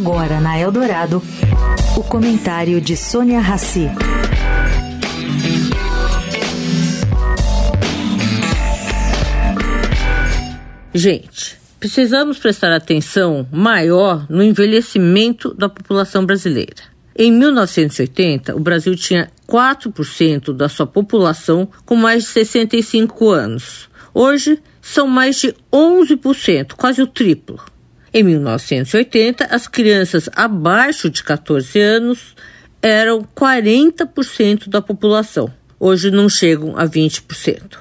Agora na Eldorado, o comentário de Sônia Rassi. Gente, precisamos prestar atenção maior no envelhecimento da população brasileira. Em 1980, o Brasil tinha 4% da sua população com mais de 65 anos. Hoje, são mais de 11%, quase o triplo. Em 1980, as crianças abaixo de 14 anos eram 40% da população. Hoje não chegam a 20%.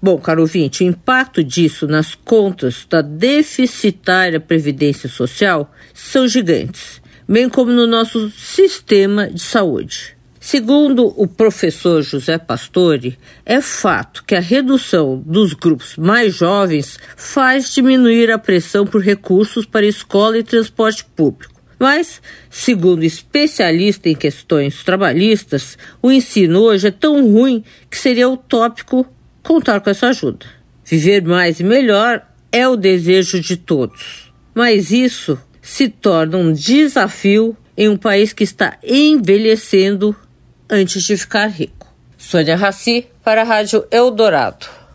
Bom, caro ouvinte, o impacto disso nas contas da deficitária Previdência Social são gigantes, bem como no nosso sistema de saúde. Segundo o professor José Pastore, é fato que a redução dos grupos mais jovens faz diminuir a pressão por recursos para escola e transporte público. Mas, segundo especialista em questões trabalhistas, o ensino hoje é tão ruim que seria utópico contar com essa ajuda. Viver mais e melhor é o desejo de todos, mas isso se torna um desafio em um país que está envelhecendo antes de ficar rico. Sônia Raci para a Rádio Eldorado.